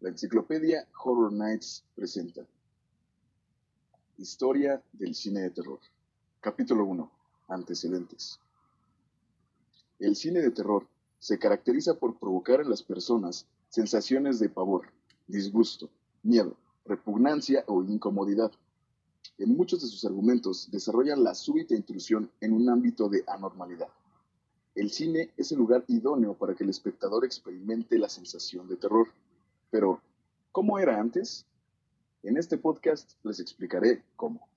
La enciclopedia Horror Nights presenta Historia del cine de terror. Capítulo 1. Antecedentes. El cine de terror se caracteriza por provocar en las personas sensaciones de pavor, disgusto, miedo, repugnancia o incomodidad. En muchos de sus argumentos desarrollan la súbita intrusión en un ámbito de anormalidad. El cine es el lugar idóneo para que el espectador experimente la sensación de terror. Pero, ¿cómo era antes? En este podcast les explicaré cómo.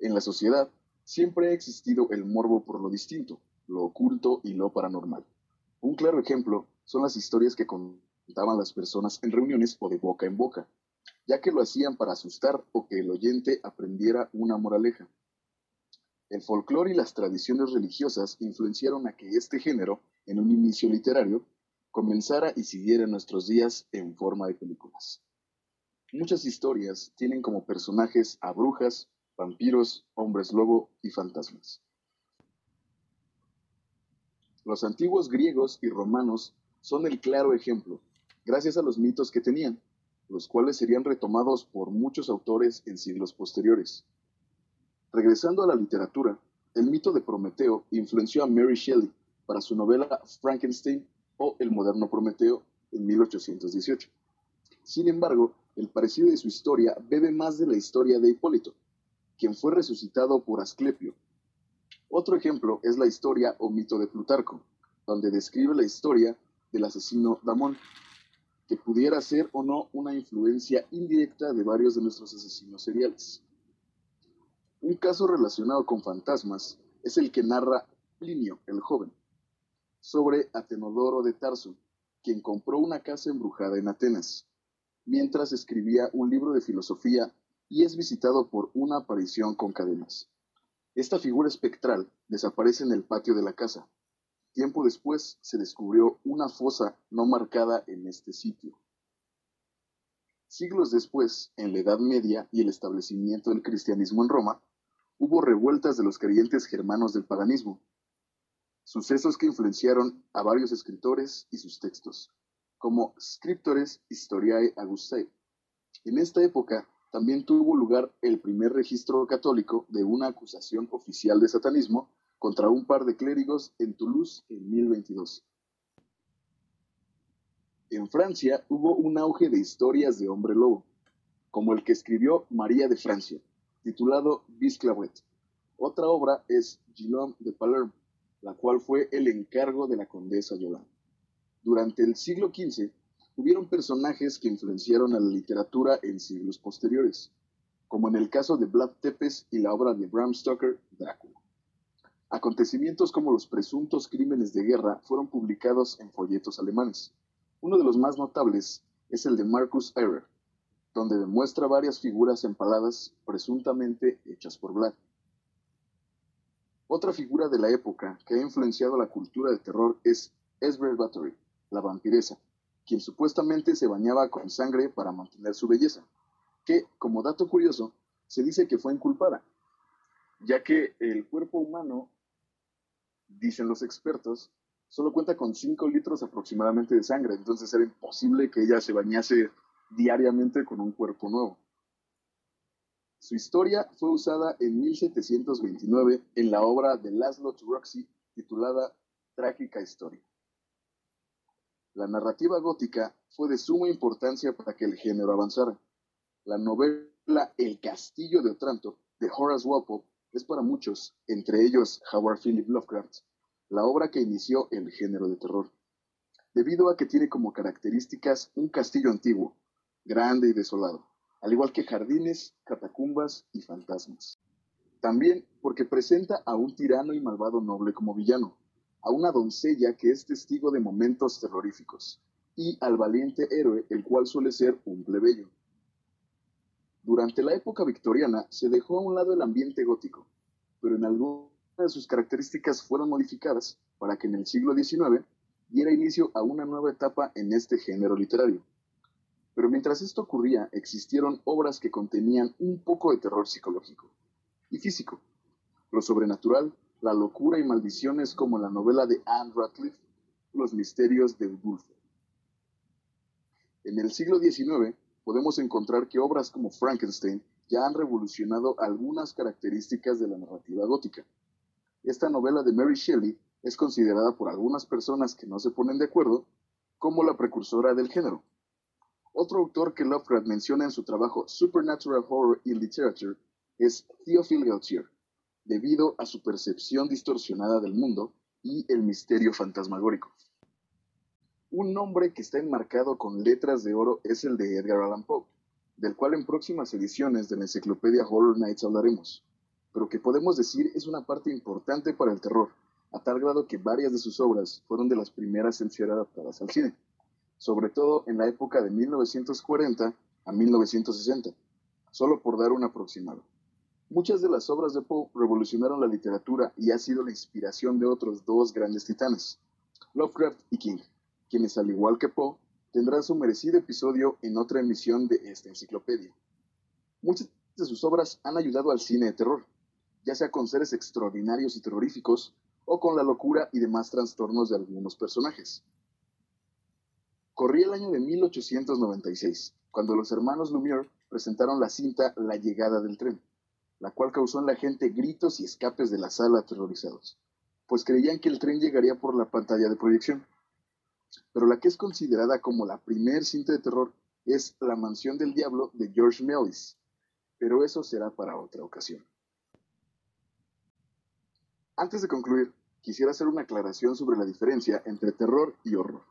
En la sociedad siempre ha existido el morbo por lo distinto, lo oculto y lo paranormal. Un claro ejemplo son las historias que contaban las personas en reuniones o de boca en boca, ya que lo hacían para asustar o que el oyente aprendiera una moraleja. El folclore y las tradiciones religiosas influenciaron a que este género, en un inicio literario, comenzara y siguiera nuestros días en forma de películas. Muchas historias tienen como personajes a brujas, vampiros, hombres lobo y fantasmas. Los antiguos griegos y romanos son el claro ejemplo, gracias a los mitos que tenían, los cuales serían retomados por muchos autores en siglos posteriores. Regresando a la literatura, el mito de Prometeo influenció a Mary Shelley para su novela Frankenstein o El moderno Prometeo en 1818. Sin embargo, el parecido de su historia bebe más de la historia de Hipólito, quien fue resucitado por Asclepio. Otro ejemplo es la historia o mito de Plutarco, donde describe la historia del asesino Damón, que pudiera ser o no una influencia indirecta de varios de nuestros asesinos seriales. Un caso relacionado con fantasmas es el que narra Plinio el joven, sobre Atenodoro de Tarso, quien compró una casa embrujada en Atenas, mientras escribía un libro de filosofía y es visitado por una aparición con cadenas. Esta figura espectral desaparece en el patio de la casa. Tiempo después se descubrió una fosa no marcada en este sitio. Siglos después, en la Edad Media y el establecimiento del cristianismo en Roma, hubo revueltas de los creyentes germanos del paganismo, sucesos que influenciaron a varios escritores y sus textos, como Scriptores Historiae Augustae. En esta época también tuvo lugar el primer registro católico de una acusación oficial de satanismo contra un par de clérigos en Toulouse en 1022. En Francia hubo un auge de historias de hombre lobo, como el que escribió María de Francia, titulado Bisclavret. Otra obra es Guillaume de Palerme, la cual fue el encargo de la condesa Yolande. Durante el siglo XV hubieron personajes que influenciaron a la literatura en siglos posteriores, como en el caso de Vlad Tepes y la obra de Bram Stoker, Drácula. Acontecimientos como los presuntos crímenes de guerra fueron publicados en folletos alemanes. Uno de los más notables es el de Marcus Ehrer, donde demuestra varias figuras empaladas presuntamente hechas por Vlad. Otra figura de la época que ha influenciado la cultura del terror es Esbert Bathory, la vampiresa, quien supuestamente se bañaba con sangre para mantener su belleza, que, como dato curioso, se dice que fue inculpada, ya que el cuerpo humano, dicen los expertos, solo cuenta con 5 litros aproximadamente de sangre, entonces era imposible que ella se bañase diariamente con un cuerpo nuevo. Su historia fue usada en 1729 en la obra de Laszlo Roxy titulada Trágica Historia. La narrativa gótica fue de suma importancia para que el género avanzara. La novela El Castillo de Otranto de Horace Walpole es para muchos, entre ellos Howard Philip Lovecraft, la obra que inició el género de terror, debido a que tiene como características un castillo antiguo, grande y desolado, al igual que jardines, catacumbas y fantasmas. También porque presenta a un tirano y malvado noble como villano, a una doncella que es testigo de momentos terroríficos, y al valiente héroe, el cual suele ser un plebeyo. Durante la época victoriana se dejó a un lado el ambiente gótico, pero en algunas de sus características fueron modificadas para que en el siglo XIX diera inicio a una nueva etapa en este género literario. Pero mientras esto ocurría, existieron obras que contenían un poco de terror psicológico y físico, lo sobrenatural, la locura y maldiciones como la novela de Anne Radcliffe, Los misterios de Udulfo. En el siglo XIX podemos encontrar que obras como Frankenstein ya han revolucionado algunas características de la narrativa gótica. Esta novela de Mary Shelley es considerada por algunas personas que no se ponen de acuerdo como la precursora del género. Otro autor que Lovecraft menciona en su trabajo Supernatural Horror in Literature es Theophile Gautier, debido a su percepción distorsionada del mundo y el misterio fantasmagórico. Un nombre que está enmarcado con letras de oro es el de Edgar Allan Poe, del cual en próximas ediciones de la enciclopedia Horror Nights hablaremos, pero que podemos decir es una parte importante para el terror, a tal grado que varias de sus obras fueron de las primeras en ser adaptadas al cine sobre todo en la época de 1940 a 1960, solo por dar un aproximado. Muchas de las obras de Poe revolucionaron la literatura y ha sido la inspiración de otros dos grandes titanes, Lovecraft y King, quienes al igual que Poe tendrán su merecido episodio en otra emisión de esta enciclopedia. Muchas de sus obras han ayudado al cine de terror, ya sea con seres extraordinarios y terroríficos o con la locura y demás trastornos de algunos personajes. Corría el año de 1896, cuando los hermanos Lumière presentaron la cinta La llegada del tren, la cual causó en la gente gritos y escapes de la sala aterrorizados, pues creían que el tren llegaría por la pantalla de proyección. Pero la que es considerada como la primer cinta de terror es La mansión del diablo de George Mellis, pero eso será para otra ocasión. Antes de concluir, quisiera hacer una aclaración sobre la diferencia entre terror y horror.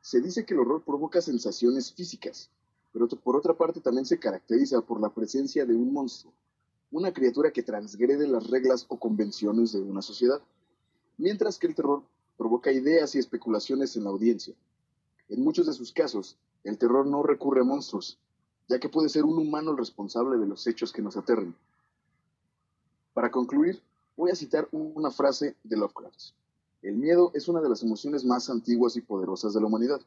Se dice que el horror provoca sensaciones físicas, pero por otra parte también se caracteriza por la presencia de un monstruo, una criatura que transgrede las reglas o convenciones de una sociedad, mientras que el terror provoca ideas y especulaciones en la audiencia. En muchos de sus casos, el terror no recurre a monstruos, ya que puede ser un humano el responsable de los hechos que nos aterren. Para concluir, voy a citar una frase de Lovecraft. El miedo es una de las emociones más antiguas y poderosas de la humanidad.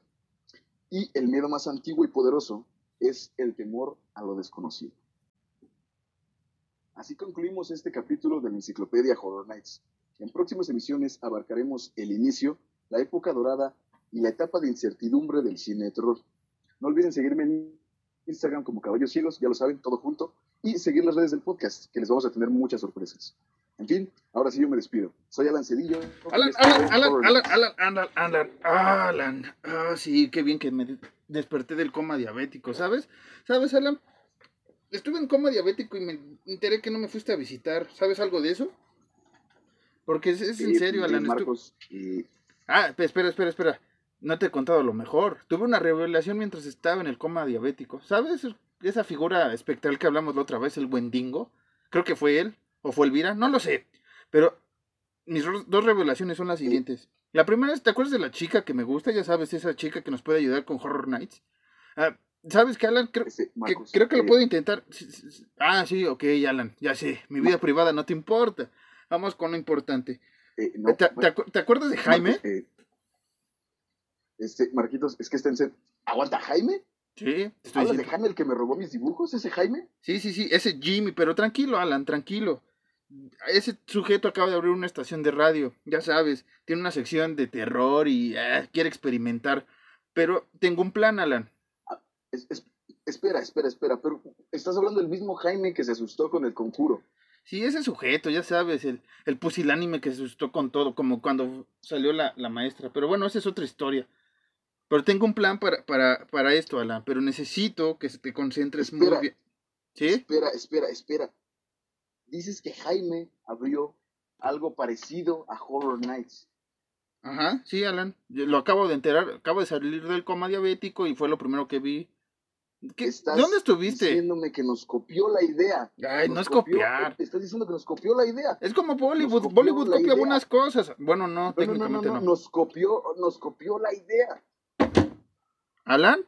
Y el miedo más antiguo y poderoso es el temor a lo desconocido. Así concluimos este capítulo de la enciclopedia Horror Nights. En próximas emisiones abarcaremos el inicio, la época dorada y la etapa de incertidumbre del cine de terror. No olviden seguirme en Instagram como Caballos Ciegos, ya lo saben, todo junto, y seguir las redes del podcast, que les vamos a tener muchas sorpresas. En fin, ahora sí yo me despido. Soy Alan Cedillo. Alan, Alan, Alan, Alan, Alan, Alan, Alan, Alan. Ah, sí, qué bien que me desperté del coma diabético, ¿sabes? ¿Sabes, Alan? Estuve en coma diabético y me enteré que no me fuiste a visitar. ¿Sabes algo de eso? Porque es, en serio, Alan. Marcos, Ah, espera, espera, espera. No te he contado lo mejor. Tuve una revelación mientras estaba en el coma diabético. ¿Sabes? Esa figura espectral que hablamos la otra vez, el buen dingo. Creo que fue él. ¿O fue Elvira? No lo sé. Pero mis dos revelaciones son las siguientes. La primera es, ¿te acuerdas de la chica que me gusta? Ya sabes, esa chica que nos puede ayudar con Horror Nights. Ah, ¿Sabes qué, Alan? Creo, que, creo que lo puedo intentar. Ah, sí, ok, Alan. Ya sé, mi vida privada no te importa. Vamos con lo importante. Eh, ¿Te, acuerdas de Jaime? Eh, este, Marquitos, es que está en ser. ¿Aguanta Jaime? Sí, ¿Hablas de Jaime el que me robó mis dibujos, ese Jaime? Sí, sí, sí, ese Jimmy, pero tranquilo, Alan, tranquilo. Ese sujeto acaba de abrir una estación de radio, ya sabes, tiene una sección de terror y eh, quiere experimentar. Pero tengo un plan, Alan. Ah, espera, espera, espera, pero estás hablando del mismo Jaime que se asustó con el conjuro. Sí, ese sujeto, ya sabes, el, el pusilánime que se asustó con todo, como cuando salió la, la maestra. Pero bueno, esa es otra historia. Pero tengo un plan para, para, para esto, Alan, pero necesito que te concentres muy bien. ¿Sí? Espera, espera, espera. Dices que Jaime abrió algo parecido a Horror Nights. Ajá, sí, Alan. lo acabo de enterar. Acabo de salir del coma diabético y fue lo primero que vi. ¿Qué? ¿Dónde estuviste? Diciéndome que nos copió la idea. Ay, no es copiar. Estás diciendo que nos copió la idea. Es como Bollywood. Bollywood copia algunas cosas. Bueno, no, técnicamente no, no, no. Nos copió, nos copió la idea. ¿Alan?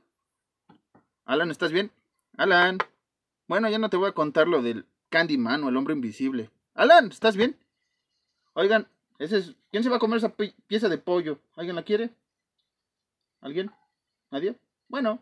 ¿Alan, estás bien? Alan. Bueno, ya no te voy a contar lo del Candyman o el hombre invisible. Alan, ¿estás bien? Oigan, ese es... ¿quién se va a comer esa pieza de pollo? ¿Alguien la quiere? ¿Alguien? ¿Nadie? Bueno.